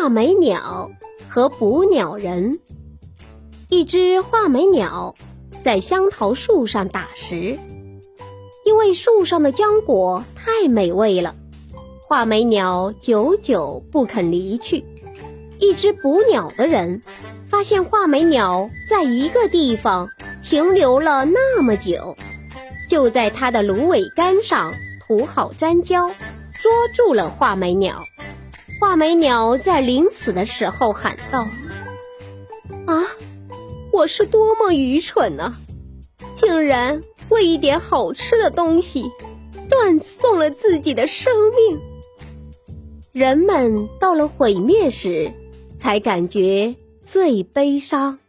画眉鸟和捕鸟人。一只画眉鸟在香桃树上打食，因为树上的浆果太美味了，画眉鸟久久不肯离去。一只捕鸟的人发现画眉鸟在一个地方停留了那么久，就在它的芦苇杆上涂好粘胶，捉住了画眉鸟。画眉鸟在临死的时候喊道：“啊，我是多么愚蠢啊！竟然为一点好吃的东西，断送了自己的生命。”人们到了毁灭时，才感觉最悲伤。